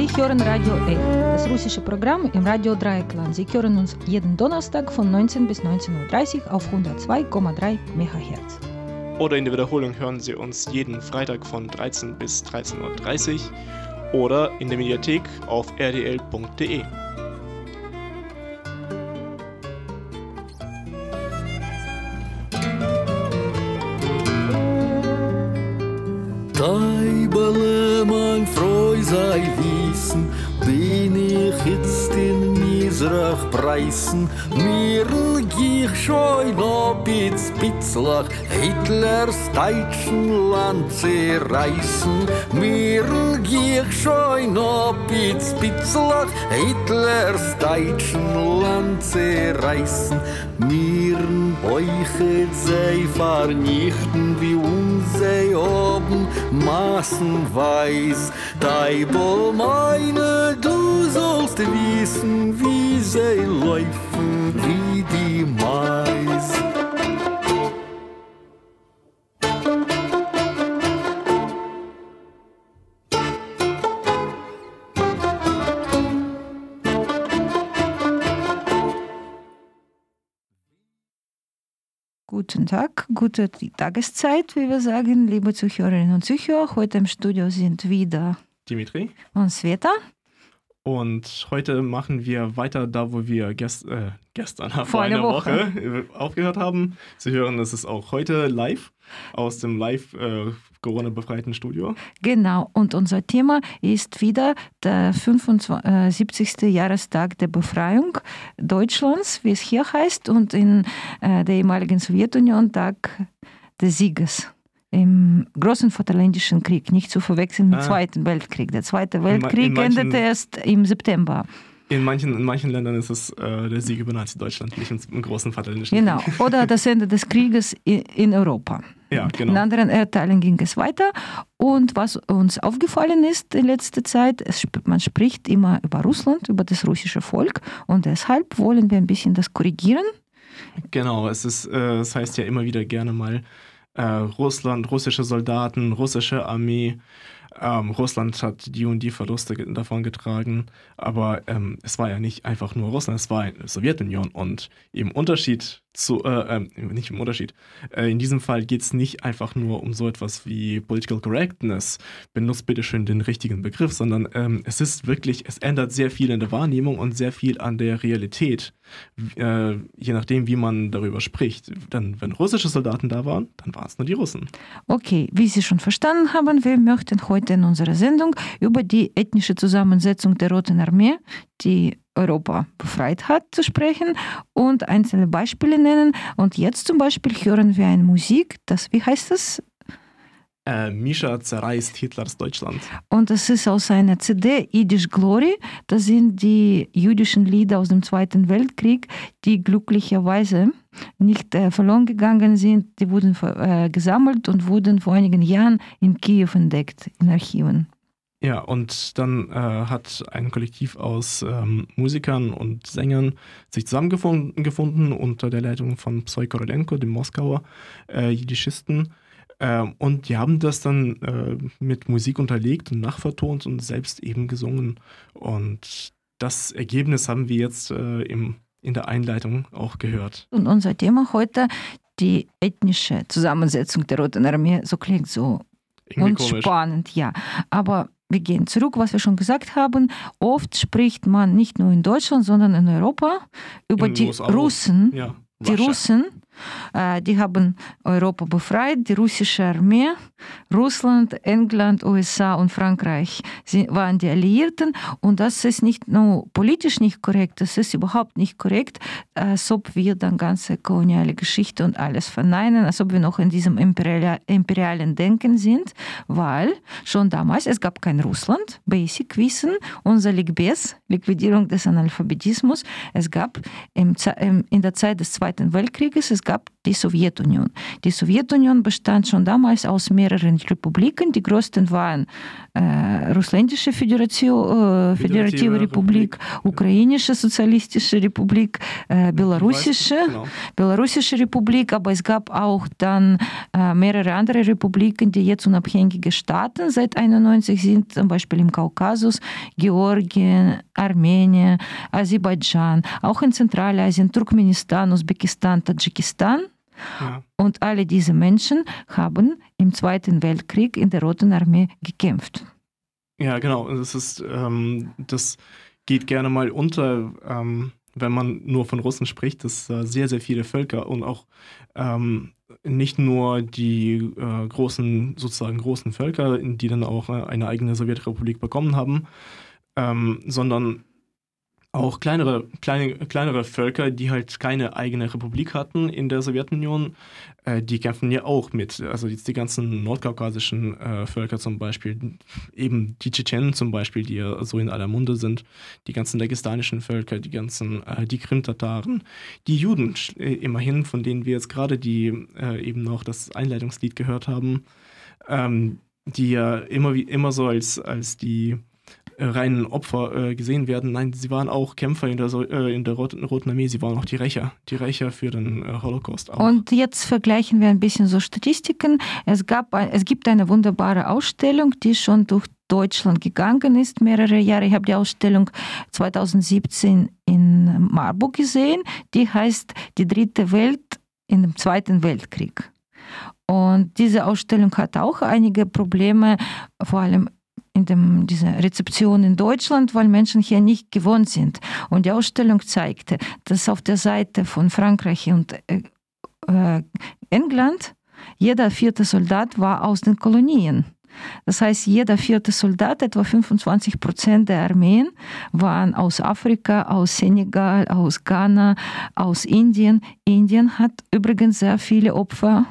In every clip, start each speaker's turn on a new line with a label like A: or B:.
A: Sie hören Radio 8, das russische Programm im Radio Dreieckland. Sie hören uns jeden Donnerstag von 19 bis 19.30 Uhr auf 102,3 MHz.
B: Oder in der Wiederholung hören Sie uns jeden Freitag von 13 bis 13.30 Uhr oder in der Mediathek auf rdl.de.
C: Preisen, mir gich schoi no bitz bitzlach, Hitlers deutschen Land zerreißen, mir gich schoi no bitz bitzlach, Hitlers deutschen Land zerreißen, Miren euch sei vernichten wie unsei oben maßenweis. Deibel meine, du sollst wissen, wie sie laufen wie die Mais.
A: Guten Tag, gute Tageszeit, wie wir sagen, liebe Zuhörerinnen und Zuhörer. Heute im Studio sind wieder
B: Dimitri.
A: und Sveta.
B: Und heute machen wir weiter da, wo wir gest äh, gestern, vor,
A: Vor einer
B: Woche. äh, aufgehört haben. Sie hören, es ist auch heute live aus dem live äh, Corona-befreiten Studio.
A: Genau, und unser Thema ist wieder der 75. Jahrestag der Befreiung Deutschlands, wie es hier heißt, und in äh, der ehemaligen Sowjetunion Tag des Sieges im großen Vaterländischen Krieg, nicht zu verwechseln mit dem
B: Ah.
A: Zweiten Weltkrieg. Der Zweite
B: ma- in
A: Weltkrieg
B: manchen-
A: endete erst im September.
B: In manchen, in manchen Ländern ist es äh, der Sieg über Nazi-Deutschland, nicht im, im großen Vaterländischen
A: Genau,
B: Krieg.
A: oder das Ende des Krieges i- in Europa.
B: Ja,
A: In
B: genau.
A: anderen Erdteilen ging es weiter. Und was uns aufgefallen ist in letzter Zeit, es, man spricht immer über Russland, über das russische Volk. Und deshalb wollen wir ein bisschen das korrigieren.
B: Genau, es ist, äh, es heißt ja immer wieder gerne mal äh, Russland, russische Soldaten, russische Armee. Ähm, Russland hat die und die Verluste davon getragen, aber ähm, es war ja nicht einfach nur Russland, es war die Sowjetunion. Und im Unterschied zu, äh, ähm, nicht im Unterschied, äh, in diesem Fall geht es nicht einfach nur um so etwas wie Political Correctness, benutzt bitte schön den richtigen Begriff, sondern ähm, es ist wirklich, es ändert sehr viel in der Wahrnehmung und sehr viel an der Realität, äh, je nachdem, wie man darüber spricht. Dann, wenn russische Soldaten da waren, dann waren es nur die Russen.
A: Okay, wie Sie schon verstanden haben, wir möchten heute in unserer Sendung über die ethnische Zusammensetzung der Roten Armee, die Europa befreit hat, zu sprechen und einzelne Beispiele nennen. Und jetzt zum Beispiel hören wir eine Musik, das, wie heißt das?
B: Äh, Mischa zerreißt Hitlers Deutschland.
A: Und das ist aus einer CD, Yiddish Glory. Das sind die jüdischen Lieder aus dem Zweiten Weltkrieg, die glücklicherweise nicht äh, verloren gegangen sind. Die wurden äh, gesammelt und wurden vor einigen Jahren in Kiew entdeckt, in Archiven.
B: Ja, und dann äh, hat ein Kollektiv aus ähm, Musikern und Sängern sich zusammengefunden gefunden unter der Leitung von Psoi Korolenko, dem Moskauer äh, Jiddischisten. Ähm, und die haben das dann äh, mit Musik unterlegt und nachvertont und selbst eben gesungen. Und das Ergebnis haben wir jetzt äh, im, in der Einleitung auch gehört.
A: Und unser Thema heute, die ethnische Zusammensetzung der Roten Armee, so klingt so
B: Irgendwie
A: und
B: komisch.
A: spannend, ja. Aber wir gehen zurück, was wir schon gesagt haben. Oft spricht man nicht nur in Deutschland, sondern in Europa über
B: In
A: die
B: USA.
A: Russen.
B: Ja,
A: Die. Russen, die haben Europa befreit, die russische Armee, Russland, England, USA und Frankreich waren die Alliierten. Und das ist nicht nur politisch nicht korrekt, das ist überhaupt nicht korrekt, als ob wir dann ganze koloniale Geschichte und alles verneinen, als ob wir noch in diesem imperial, imperialen Denken sind, weil schon damals, es gab kein Russland, Basic Wissen, unser Ligbes, Liquidierung des Analphabetismus, es gab in der Zeit des Zweiten Weltkrieges, es gab up die Sowjetunion. Die Sowjetunion bestand schon damals aus mehreren Republiken. Die größten waren äh, Russländische Föderation, äh, Föderative Republik, Ukrainische Sozialistische Republik, äh, Belarussische, genau. Belarussische Republik, aber es gab auch dann äh, mehrere andere Republiken, die jetzt unabhängige Staaten seit 91 sind, zum Beispiel im Kaukasus, Georgien, Armenien, Aserbaidschan, auch in Zentralasien, Turkmenistan, Usbekistan, Tadschikistan. Ja. Und alle diese Menschen haben im Zweiten Weltkrieg in der Roten Armee gekämpft.
B: Ja, genau. Das ist, ähm, das geht gerne mal unter, ähm, wenn man nur von Russen spricht, dass äh, sehr, sehr viele Völker und auch ähm, nicht nur die äh, großen, sozusagen großen Völker, die dann auch äh, eine eigene Sowjetrepublik bekommen haben, ähm, sondern auch kleinere, kleine, kleinere Völker, die halt keine eigene Republik hatten in der Sowjetunion, äh, die kämpfen ja auch mit. Also jetzt die ganzen nordkaukasischen äh, Völker zum Beispiel, eben die Tschetschenen zum Beispiel, die ja so in aller Munde sind, die ganzen dagestanischen Völker, die ganzen, äh, die Krim-Tataren, die Juden äh, immerhin, von denen wir jetzt gerade die äh, eben noch das Einleitungslied gehört haben, ähm, die ja immer, wie, immer so als, als die reinen Opfer äh, gesehen werden. Nein, sie waren auch Kämpfer in der, äh, in der Roten, Roten, Armee, sie waren auch die Rächer, die Rächer für den äh, Holocaust. Auch.
A: Und jetzt vergleichen wir ein bisschen so Statistiken. Es, gab, es gibt eine wunderbare Ausstellung, die schon durch Deutschland gegangen ist, mehrere Jahre. Ich habe die Ausstellung 2017 in Marburg gesehen. Die heißt Die dritte Welt in dem Zweiten Weltkrieg. Und diese Ausstellung hat auch einige Probleme, vor allem in dem, dieser Rezeption in Deutschland, weil Menschen hier nicht gewohnt sind. Und die Ausstellung zeigte, dass auf der Seite von Frankreich und äh, äh, England jeder vierte Soldat war aus den Kolonien. Das heißt, jeder vierte Soldat, etwa 25 Prozent der Armeen, waren aus Afrika, aus Senegal, aus Ghana, aus Indien. Indien hat übrigens sehr viele Opfer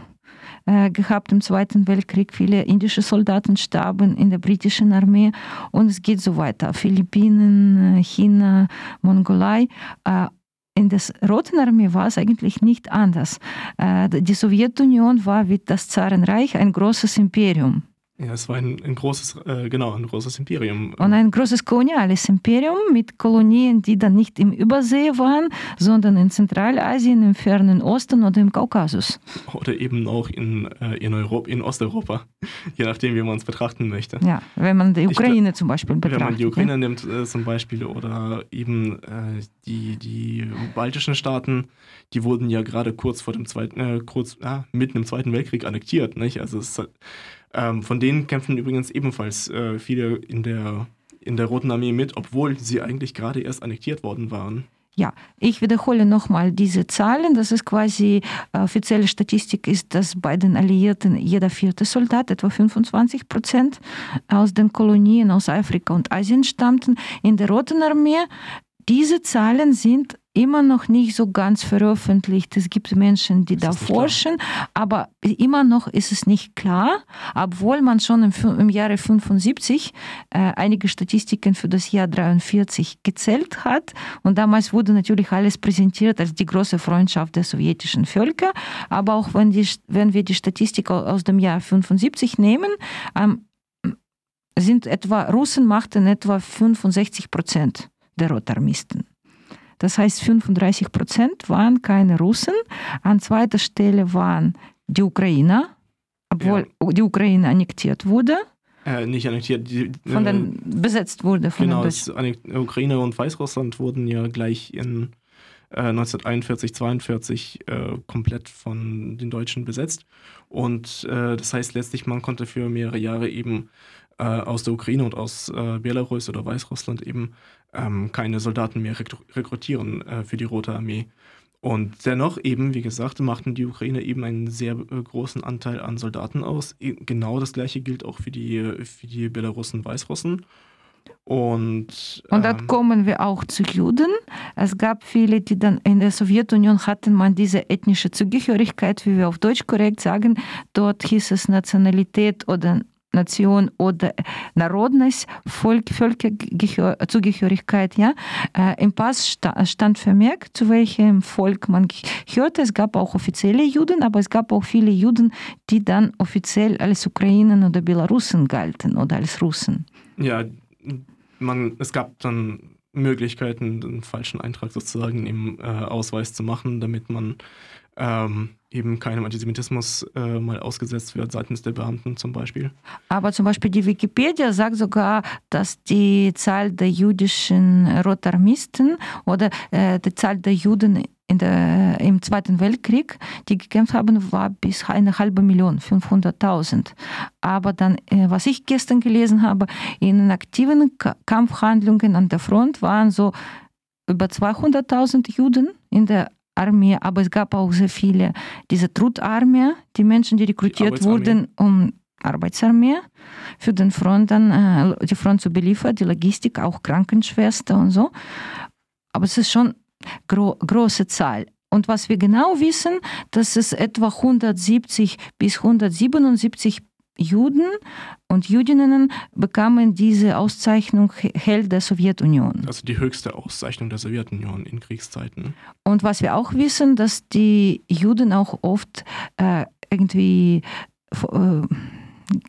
A: äh, gehabt im Zweiten Weltkrieg. Viele indische Soldaten starben in der britischen Armee und es geht so weiter. Philippinen, äh, China, Mongolei. Äh, in der Roten Armee war es eigentlich nicht anders. Die Sowjetunion war wie das Zarenreich ein großes Imperium.
B: Ja, es war ein, ein großes, äh, genau, ein großes Imperium.
A: Und ein großes koloniales Imperium mit Kolonien, die dann nicht im Übersee waren, sondern in Zentralasien, im fernen Osten oder im Kaukasus.
B: Oder eben auch in, äh, in, Europa, in Osteuropa, je nachdem, wie man es betrachten möchte.
A: Ja, wenn man die Ukraine ich, zum Beispiel betrachtet.
B: Wenn man die Ukraine ja? nimmt äh, zum Beispiel oder eben äh, die, die baltischen Staaten, die wurden ja gerade kurz vor dem Zweiten, äh, kurz, ah, mitten im Zweiten Weltkrieg annektiert. Nicht? Also es ähm, von denen kämpfen übrigens ebenfalls äh, viele in der, in der Roten Armee mit, obwohl sie eigentlich gerade erst annektiert worden waren.
A: Ja, ich wiederhole nochmal diese Zahlen. Das ist quasi äh, offizielle Statistik ist, dass bei den Alliierten jeder vierte Soldat, etwa 25 Prozent, aus den Kolonien aus Afrika und Asien stammten. In der Roten Armee diese Zahlen sind immer noch nicht so ganz veröffentlicht. Es gibt Menschen, die da forschen, aber immer noch ist es nicht klar, obwohl man schon im, im Jahre 75 äh, einige Statistiken für das Jahr 43 gezählt hat. Und damals wurde natürlich alles präsentiert als die große Freundschaft der sowjetischen Völker. Aber auch wenn, die, wenn wir die Statistik aus dem Jahr 75 nehmen, ähm, sind etwa, Russen machten etwa 65 Prozent der Rotarmisten. Das heißt, 35 Prozent waren keine Russen. An zweiter Stelle waren die Ukrainer, obwohl ja. die Ukraine annektiert wurde.
B: Äh, nicht annektiert, die,
A: von den, äh, besetzt wurde. Von
B: genau, den Ukraine und Weißrussland wurden ja gleich in äh, 1941, 42 äh, komplett von den Deutschen besetzt. Und äh, das heißt letztlich, man konnte für mehrere Jahre eben äh, aus der Ukraine und aus Belarus oder Weißrussland eben ähm, keine Soldaten mehr rekrutieren äh, für die Rote Armee. Und dennoch eben, wie gesagt, machten die Ukrainer eben einen sehr äh, großen Anteil an Soldaten aus. Genau das gleiche gilt auch für die, für die Belarussen, Weißrussen. Und,
A: und dann ähm, kommen wir auch zu Juden. Es gab viele, die dann in der Sowjetunion hatten man diese ethnische Zugehörigkeit, wie wir auf Deutsch korrekt sagen. Dort hieß es Nationalität oder Nation oder Народность, Volk, Völkerzugehörigkeit. Ja? Äh, Im Pass stand vermerkt, zu welchem Volk man gehörte. Es gab auch offizielle Juden, aber es gab auch viele Juden, die dann offiziell als Ukrainen oder Belarusen galten oder als Russen.
B: Ja, man, es gab dann Möglichkeiten, einen falschen Eintrag sozusagen im äh, Ausweis zu machen, damit man ähm, eben keinem Antisemitismus äh, mal ausgesetzt wird seitens der Beamten zum Beispiel.
A: Aber zum Beispiel die Wikipedia sagt sogar, dass die Zahl der jüdischen Rotarmisten oder äh, die Zahl der Juden der, im Zweiten Weltkrieg, die gekämpft haben, war bis eine halbe Million, 500.000. Aber dann, äh, was ich gestern gelesen habe, in aktiven Kampfhandlungen an der Front waren so über 200.000 Juden in der Armee, aber es gab auch sehr viele, diese Trutarmee, die Menschen, die rekrutiert die wurden, um Arbeitsarmee für den Front dann, äh, die Front zu beliefern, die Logistik, auch Krankenschwester und so. Aber es ist schon gro große Zahl. Und was wir genau wissen, dass es etwa 170 bis 177 Juden und Jüdinnen bekamen diese Auszeichnung Held der Sowjetunion.
B: Also die höchste Auszeichnung der Sowjetunion in Kriegszeiten.
A: Und was wir auch wissen, dass die Juden auch oft äh, irgendwie äh,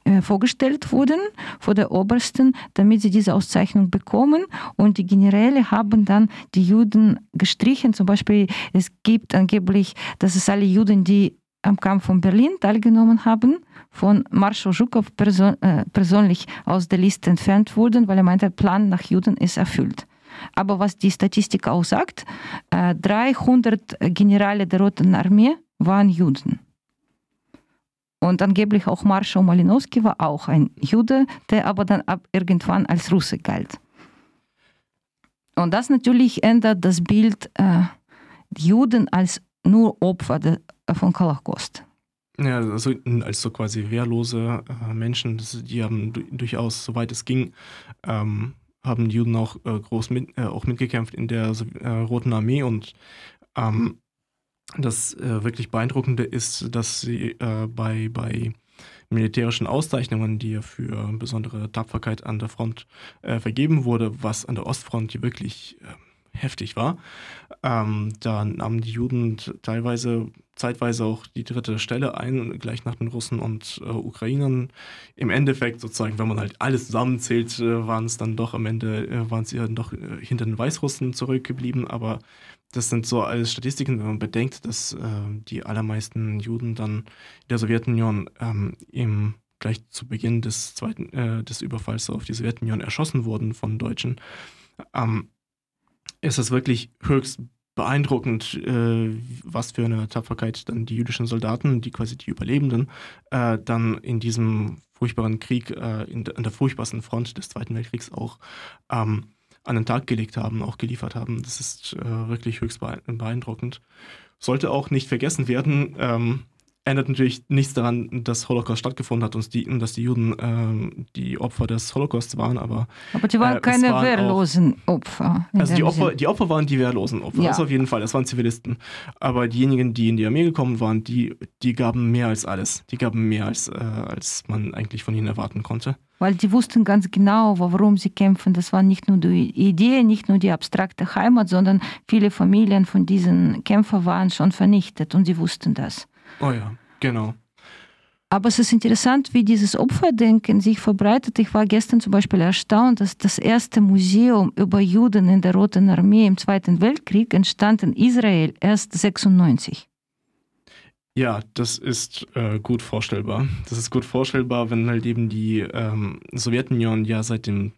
A: äh, vorgestellt wurden vor der Obersten, damit sie diese Auszeichnung bekommen. Und die Generäle haben dann die Juden gestrichen. Zum Beispiel, es gibt angeblich, dass es alle Juden, die am Kampf von Berlin teilgenommen haben, von Marschall Zhukov person äh, persönlich aus der Liste entfernt wurden, weil er meinte, der Plan nach Juden ist erfüllt. Aber was die Statistik auch sagt, äh, 300 Generale der Roten Armee waren Juden. Und angeblich auch Marschall Malinowski war auch ein Jude, der aber dann ab irgendwann als Russe galt. Und das natürlich ändert das Bild äh, Juden als nur Opfer de, von Holocaust.
B: Ja, also als so quasi wehrlose äh, Menschen, das, die haben durchaus, soweit es ging, ähm, haben die Juden auch äh, groß mit, äh, auch mitgekämpft in der äh, Roten Armee und ähm, das äh, wirklich Beeindruckende ist, dass sie äh, bei, bei militärischen Auszeichnungen, die ja für besondere Tapferkeit an der Front vergeben wurde, was an der Ostfront wirklich ähm, heftig war, ähm, da nahmen die Juden teilweise, zeitweise auch die dritte Stelle ein, gleich nach den Russen und äh, Ukrainern. Im Endeffekt sozusagen, wenn man halt alles zusammenzählt, äh, waren es dann doch am Ende, äh, waren sie dann doch hinter den Weißrussen zurückgeblieben, aber das sind so alles Statistiken, wenn man bedenkt, dass äh, die allermeisten Juden dann in der Sowjetunion ähm, im, gleich zu Beginn des zweiten äh, des Überfalls auf die Sowjetunion erschossen wurden von Deutschen, ähm, ist es wirklich höchst beeindruckend, äh, was für eine Tapferkeit dann die jüdischen Soldaten, die quasi die Überlebenden, äh, dann in diesem furchtbaren Krieg, äh, in, an der furchtbarsten Front des Zweiten Weltkriegs auch ähm, an den Tag gelegt haben, auch geliefert haben. Das ist äh, wirklich höchst beeindruckend. Sollte auch nicht vergessen werden, ähm, ändert natürlich nichts daran, dass Holocaust stattgefunden hat und, die, und dass die Juden ähm, die Opfer des Holocausts waren, aber.
A: Aber die waren äh, keine waren wehrlosen auch, Opfer.
B: Also die Opfer, die Opfer waren die wehrlosen Opfer, ja. das auf jeden Fall, das waren Zivilisten. Aber diejenigen, die in die Armee gekommen waren, die, die gaben mehr als alles. Die gaben mehr als, äh, als man eigentlich von ihnen erwarten konnte.
A: Weil die wussten ganz genau, warum sie kämpfen. Das war nicht nur die Idee, nicht nur die abstrakte Heimat, sondern viele Familien von diesen Kämpfern waren schon vernichtet und sie wussten das.
B: Oh ja, genau.
A: Aber es ist interessant, wie dieses Opferdenken sich verbreitet. Ich war gestern zum Beispiel erstaunt, dass das erste Museum über Juden in der Roten Armee im Zweiten Weltkrieg entstand in Israel erst 96.
B: Ja, das ist äh, gut vorstellbar. Das ist gut vorstellbar, wenn halt eben die ähm, Sowjetunion ja seit dem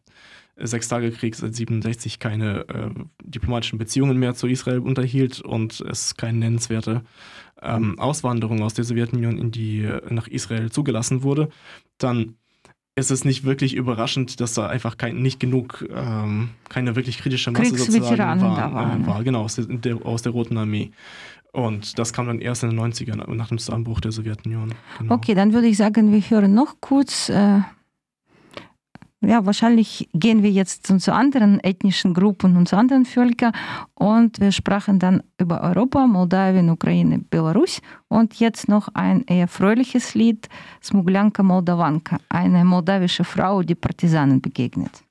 B: Sechstagekrieg seit 67 keine äh, diplomatischen Beziehungen mehr zu Israel unterhielt und es keine nennenswerte ähm, Auswanderung aus der Sowjetunion in die, nach Israel zugelassen wurde, dann ist es nicht wirklich überraschend, dass da einfach kein, nicht genug, ähm, keine wirklich kritische Masse sozusagen war, da waren. Äh, war genau, aus der, aus der Roten Armee. Und das kam dann erst in den 90ern, nach dem Zusammenbruch der Sowjetunion.
A: Genau. Okay, dann würde ich sagen, wir hören noch kurz äh, ja, wahrscheinlich gehen wir jetzt zu anderen ethnischen Gruppen und zu anderen Völkern und wir sprachen dann über Europa, Moldawien, Ukraine, Belarus und jetzt noch ein eher fröhliches Lied, Smuglanka Moldavanka, eine moldawische Frau, die Partisanen begegnet.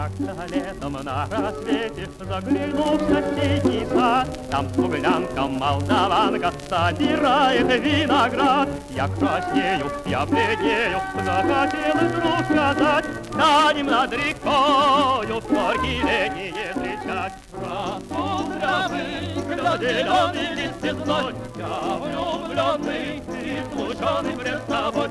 D: Как-то летом на рассвете Заглянул в соседний сад Там смуглянка молдаванка Собирает виноград. Я краснею, я бледнею Захотелось вдруг сказать Станем над рекою Горькие летние встречать Распудрявый, зеленый лист цветной Я влюбленный и случайный пред тобой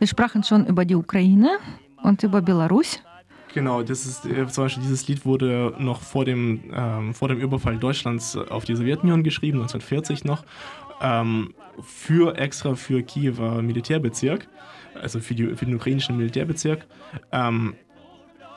A: Wir sprachen schon über die Ukraine und über Belarus.
B: Genau, das ist äh, zum Beispiel dieses Lied wurde noch vor dem, ähm, vor dem Überfall Deutschlands auf die Sowjetunion geschrieben, 1940 noch, ähm, für extra für Kiewer Militärbezirk, also für, die, für den ukrainischen Militärbezirk. Ähm,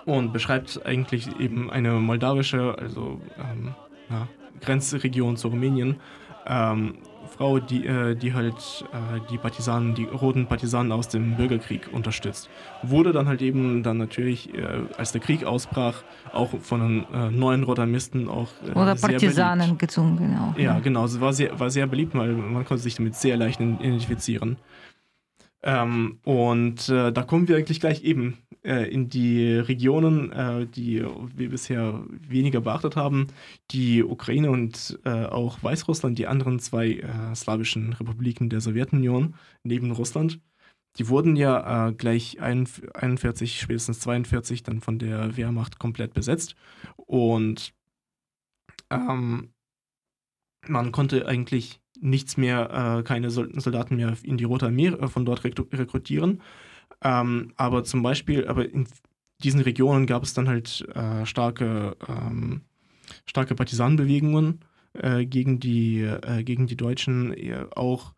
B: und beschreibt eigentlich eben eine moldawische, also ähm, ja, Grenzregion zu Rumänien, ähm, Frau, die, äh, die halt äh, die Partisanen, die roten Partisanen aus dem Bürgerkrieg unterstützt. Wurde dann halt eben dann natürlich, äh, als der Krieg ausbrach, auch von den äh, neuen Rotamisten auch äh,
A: Oder Partisanen gesungen, genau.
B: Ja, genau. Es war sehr, war sehr beliebt, weil man konnte sich damit sehr leicht identifizieren. Ähm, und äh, da kommen wir eigentlich gleich eben äh, in die Regionen, äh, die wir bisher weniger beachtet haben. Die Ukraine und äh, auch Weißrussland, die anderen zwei äh, slawischen Republiken der Sowjetunion neben Russland. Die wurden ja äh, gleich 41, spätestens 42 dann von der Wehrmacht komplett besetzt. Und ähm, man konnte eigentlich nichts mehr, äh, keine Sol Soldaten mehr in die Rote Armee von dort rekru rekrutieren. Ähm, aber zum Beispiel, aber in diesen Regionen gab es dann halt äh, starke, ähm, starke Partisanenbewegungen äh, gegen, die, äh, gegen die Deutschen. Auch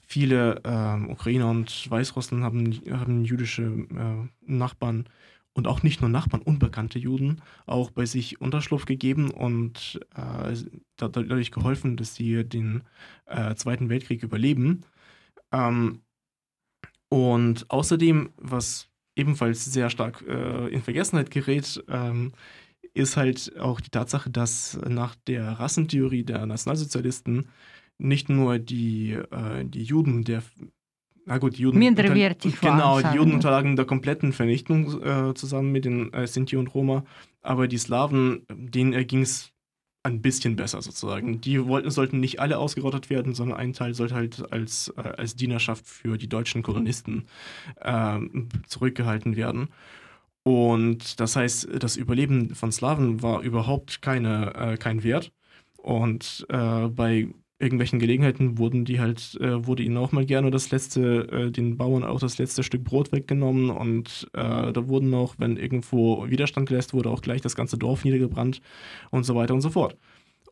B: viele ähm, Ukrainer und Weißrussen haben, haben jüdische äh, Nachbarn und auch nicht nur Nachbarn, unbekannte Juden, auch bei sich Unterschlupf gegeben und äh, dadurch geholfen, dass sie den äh, Zweiten Weltkrieg überleben. Ähm, und außerdem, was ebenfalls sehr stark äh, in Vergessenheit gerät, ähm, ist halt auch die Tatsache, dass nach der Rassentheorie der Nationalsozialisten nicht nur die, äh, die Juden der na gut, die Juden.
A: Minderwertig
B: Genau, die Juden unterlagen der kompletten Vernichtung äh, zusammen mit den äh, Sinti und Roma. Aber die Slawen, denen erging es ein bisschen besser sozusagen. Die wollten, sollten nicht alle ausgerottet werden, sondern ein Teil sollte halt als, äh, als Dienerschaft für die deutschen Kolonisten ähm, zurückgehalten werden. Und das heißt, das Überleben von Slawen war überhaupt keine, äh, kein Wert. Und äh, bei irgendwelchen Gelegenheiten wurden die halt, äh, wurde ihnen auch mal gerne das letzte, äh, den Bauern auch das letzte Stück Brot weggenommen und äh, da wurden auch, wenn irgendwo Widerstand geleistet wurde, auch gleich das ganze Dorf niedergebrannt und so weiter und so fort.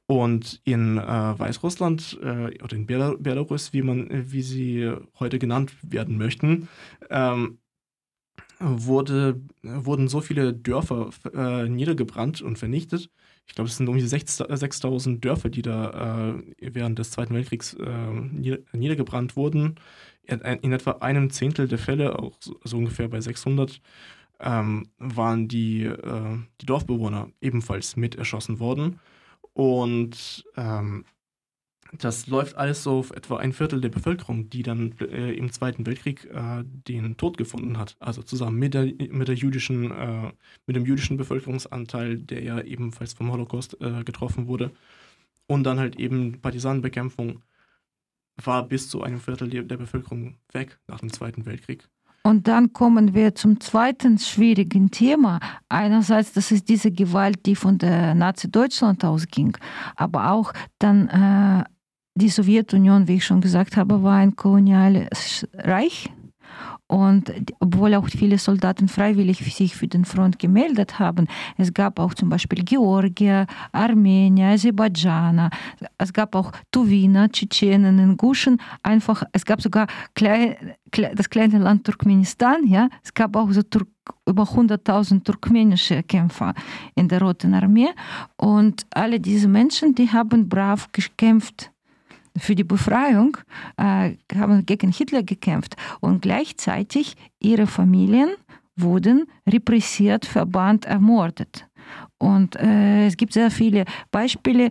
B: Und in äh, Weißrussland äh, oder in Bel Belarus, wie man, wie sie heute genannt werden möchten, ähm, wurde, wurden so viele Dörfer äh, niedergebrannt und vernichtet, ich glaube, es sind um die 6000 Dörfer, die da äh, während des Zweiten Weltkriegs äh, niedergebrannt wurden. In, etwa einem Zehntel der Fälle, auch so, so ungefähr bei 600, ähm, waren die, äh, die Dorfbewohner ebenfalls mit erschossen worden. Und ähm, das läuft alles so auf etwa ein Viertel der Bevölkerung, die dann äh, im Zweiten Weltkrieg äh, den Tod gefunden hat. Also zusammen mit, der, mit, der jüdischen, äh, mit dem jüdischen Bevölkerungsanteil, der ja ebenfalls vom Holocaust äh, getroffen wurde. Und dann halt eben Partisanenbekämpfung war bis zu einem Viertel der Bevölkerung weg nach dem Zweiten Weltkrieg.
A: Und dann kommen wir zum zweiten schwierigen Thema. Einerseits, das ist diese Gewalt, die von der Nazi-Deutschland ausging, aber auch dann äh, die Sowjetunion, wie ich schon gesagt habe, war ein koloniales Reich. Und obwohl auch viele Soldaten freiwillig sich für den Front gemeldet haben, es gab auch zum Beispiel Georgier, Armenier, Aserbaidschaner, es gab auch Tuwiner, Tschetschenen, Inguschen, einfach, es gab sogar klein, das kleine Land Turkmenistan, ja, es gab auch so Turk über 100.000 turkmenische Kämpfer in der Roten Armee und alle diese Menschen, die haben brav gekämpft für die Befreiung, äh, haben gegen Hitler gekämpft und gleichzeitig ihre Familien wurden repressiert, verbannt, ermordet. Und äh, es gibt sehr viele Beispiele.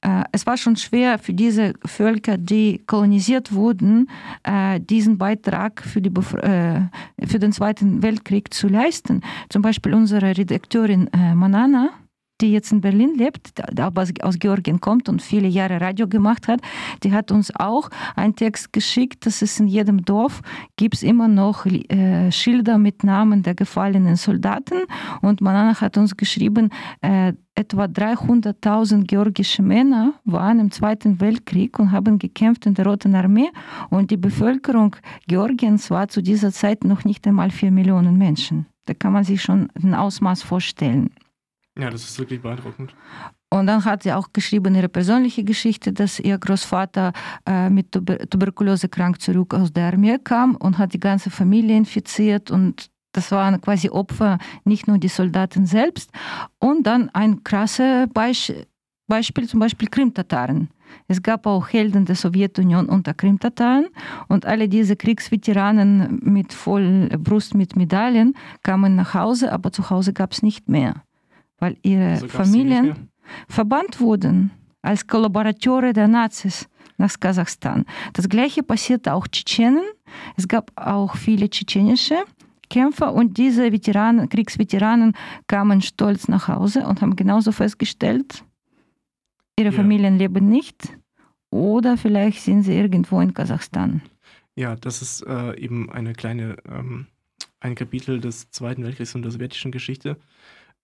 A: Äh, es war schon schwer für diese Völker, die kolonisiert wurden, äh, diesen Beitrag für, die äh, für den Zweiten Weltkrieg zu leisten. Zum Beispiel unsere Redakteurin Manana, die jetzt in Berlin lebt, aber aus Georgien kommt und viele Jahre Radio gemacht hat, die hat uns auch einen Text geschickt, dass es in jedem Dorf gibt es immer noch äh, Schilder mit Namen der gefallenen Soldaten und Manana hat uns geschrieben, äh, etwa 300.000 georgische Männer waren im Zweiten Weltkrieg und haben gekämpft in der Roten Armee und die Bevölkerung Georgiens war zu dieser Zeit noch nicht einmal vier Millionen Menschen. Da kann man sich schon ein Ausmaß vorstellen.
B: Ja, das ist wirklich beeindruckend.
A: Und dann hat sie auch geschrieben ihre persönliche Geschichte, dass ihr Großvater äh, mit Tuber Tuberkulose krank zurück aus der Armee kam und hat die ganze Familie infiziert und das waren quasi Opfer, nicht nur die Soldaten selbst. Und dann ein krasses Beisp Beispiel, zum Beispiel Krimtataren. Es gab auch Helden der Sowjetunion unter Krimtataren und alle diese Kriegsveteranen mit voll Brust mit Medaillen kamen nach Hause, aber zu Hause gab es nicht mehr weil ihre also Familien verbannt wurden als Kollaborateure der Nazis nach Kasachstan. Das gleiche passierte auch Tschetschenen. Es gab auch viele tschetschenische Kämpfer und diese Veteranen, Kriegsveteranen kamen stolz nach Hause und haben genauso festgestellt, ihre ja. Familien leben nicht oder vielleicht sind sie irgendwo in Kasachstan.
B: Ja, das ist äh, eben eine kleine, ähm, ein Kapitel des Zweiten Weltkriegs und der sowjetischen Geschichte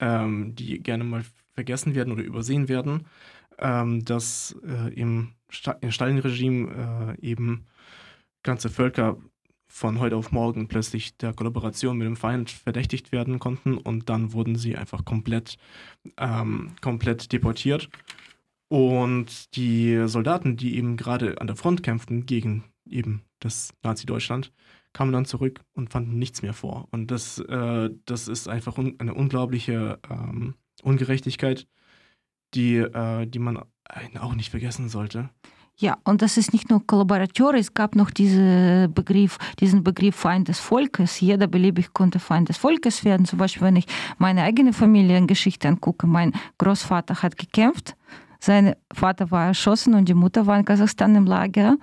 B: ähm, die gerne mal vergessen werden oder übersehen werden, ähm, dass äh, im Stalin-Regime äh, eben ganze Völker von heute auf morgen plötzlich der Kollaboration mit dem Feind verdächtigt werden konnten und dann wurden sie einfach komplett, ähm, komplett deportiert. Und die Soldaten, die eben gerade an der Front kämpften gegen eben das Nazi-Deutschland, kamen dann zurück und fanden nichts mehr vor. Und das, äh, das ist einfach un eine unglaubliche ähm, Ungerechtigkeit, die, äh, die man auch nicht vergessen sollte.
A: Ja, und das ist nicht nur Kollaborateure, es gab noch diese Begriff, diesen Begriff Feind des Volkes. Jeder beliebig konnte Feind des Volkes werden. Zum Beispiel, wenn ich meine eigene Familiengeschichte angucke, mein Großvater hat gekämpft, sein Vater war erschossen und die Mutter war in Kasachstan im Lager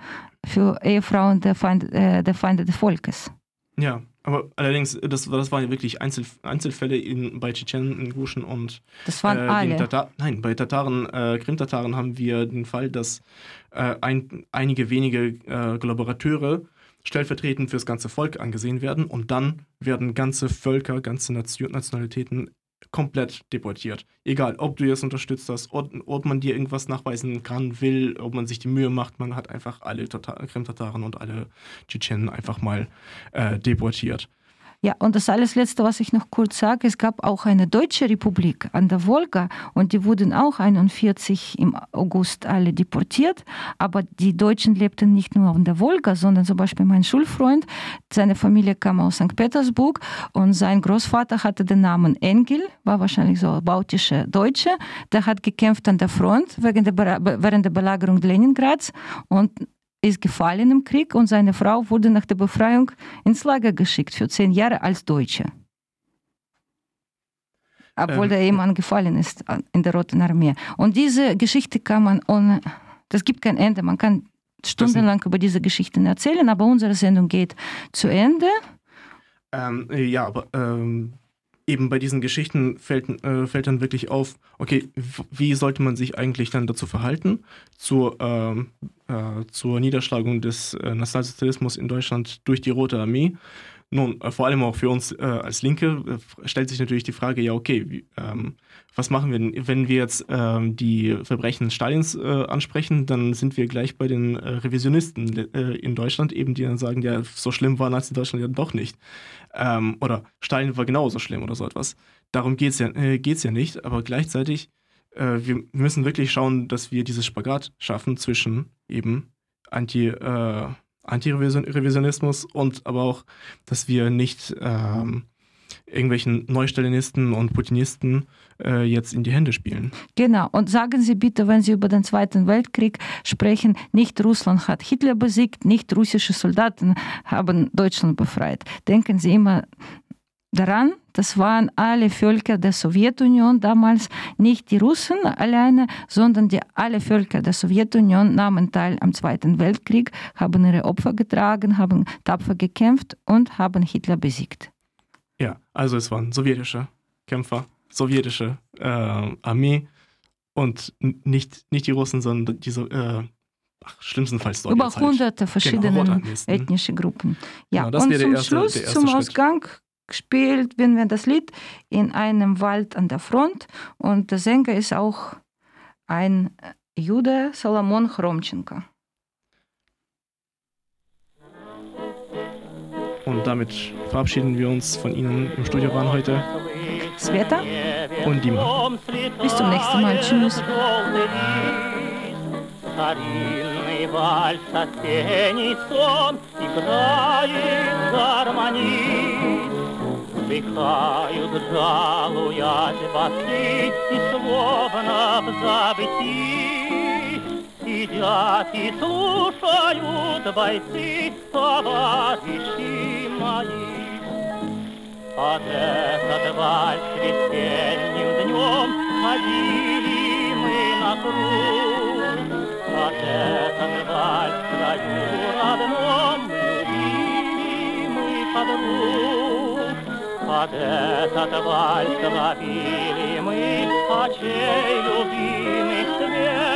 A: für Ehefrauen der, Feind, äh, der Feinde des Volkes.
B: Ja, aber allerdings, das, das waren ja wirklich Einzel, Einzelfälle in, bei Tschetschenen, in Guschen und.
A: Das waren äh, alle.
B: Tatar, nein, bei Tataren, äh, Krim-Tataren haben wir den Fall, dass äh, ein, einige wenige äh, Kollaborateure stellvertretend fürs ganze Volk angesehen werden und dann werden ganze Völker, ganze Nation, Nationalitäten komplett deportiert. Egal, ob du jetzt unterstützt hast, ob, ob, man dir irgendwas nachweisen kann, will, ob man sich die Mühe macht, man hat einfach alle Krim-Tataren und alle Tschetschenen einfach mal äh, deportiert.
A: Ja, und das alles Letzte, was ich noch kurz sage, es gab auch eine deutsche Republik an der Wolga und die wurden auch 41 im August alle deportiert. Aber die Deutschen lebten nicht nur an der Wolga, sondern zum Beispiel mein Schulfreund, seine Familie kam aus St. Petersburg und sein Großvater hatte den Namen Engel, war wahrscheinlich so bautische Deutsche. Der hat gekämpft an der Front während der Belagerung Leningrads und ist gefallen im Krieg und seine Frau wurde nach der Befreiung ins Lager geschickt für zehn Jahre als Deutsche. Obwohl ähm, der Ehemann gefallen ist in der Roten Armee. Und diese Geschichte kann man ohne, das gibt kein Ende. Man kann stundenlang über diese Geschichten erzählen, aber unsere Sendung geht zu Ende.
B: Ähm, ja, aber ähm, eben bei diesen Geschichten fällt, äh, fällt dann wirklich auf, okay, wie sollte man sich eigentlich dann dazu verhalten, zur, ähm, äh, zur Niederschlagung des äh, Nationalsozialismus in Deutschland durch die Rote Armee, Nun, äh, vor allem auch für uns äh, als Linke äh, stellt sich natürlich die Frage, ja, okay, wie, ähm, was machen wir denn, wenn wir jetzt ähm, die Verbrechen Stalins äh, ansprechen, dann sind wir gleich bei den äh, Revisionisten in Deutschland eben, die dann sagen, ja, so schlimm war Nazi Deutschland ja doch nicht. Ähm, oder Stalin war genauso schlimm oder so etwas. Darum geht es ja, geht's ja nicht, aber gleichzeitig, wir müssen wirklich schauen, dass wir dieses Spagat schaffen zwischen eben Anti- Antirevisionismus und aber auch, dass wir nicht ähm, irgendwelchen Neustalinisten und Putinisten äh, jetzt in die Hände spielen.
A: Genau. Und sagen Sie bitte, wenn Sie über den Zweiten Weltkrieg sprechen, nicht Russland hat Hitler besiegt, nicht russische Soldaten haben Deutschland befreit. Denken Sie immer daran, das waren alle Völker der Sowjetunion damals, nicht die Russen alleine, sondern die, alle Völker der Sowjetunion nahmen teil am Zweiten Weltkrieg, haben ihre Opfer getragen, haben tapfer gekämpft und haben Hitler besiegt.
B: Ja, also es waren sowjetische Kämpfer, sowjetische äh, Armee und nicht, nicht die Russen, sondern diese äh, ach, schlimmstenfalls
A: Über hunderte verschiedene genau, ethnische Gruppen. Ja, genau, und zum erste, Schluss, zum Schritt. Ausgang gespielt, wenn wir das Lied in einem Wald an der Front und der Sänger ist auch ein Jude, Salomon Chromchenko.
B: Und damit verabschieden wir uns von Ihnen im Studio waren heute
A: Sveta
B: und Dima.
A: Bis zum nächsten Mal. Tschüss.
D: Старинный вальс осенний сон Играет гармонист Вздыхают, жалуясь басы И словно в забытии. Сидят и слушают бойцы Товарищи мои. Под этот вальс весенним днем Ходили мы на круг. Под этот вальс в краю родном Любили мы подруг под этот вальс ловили мы очей любимых свет.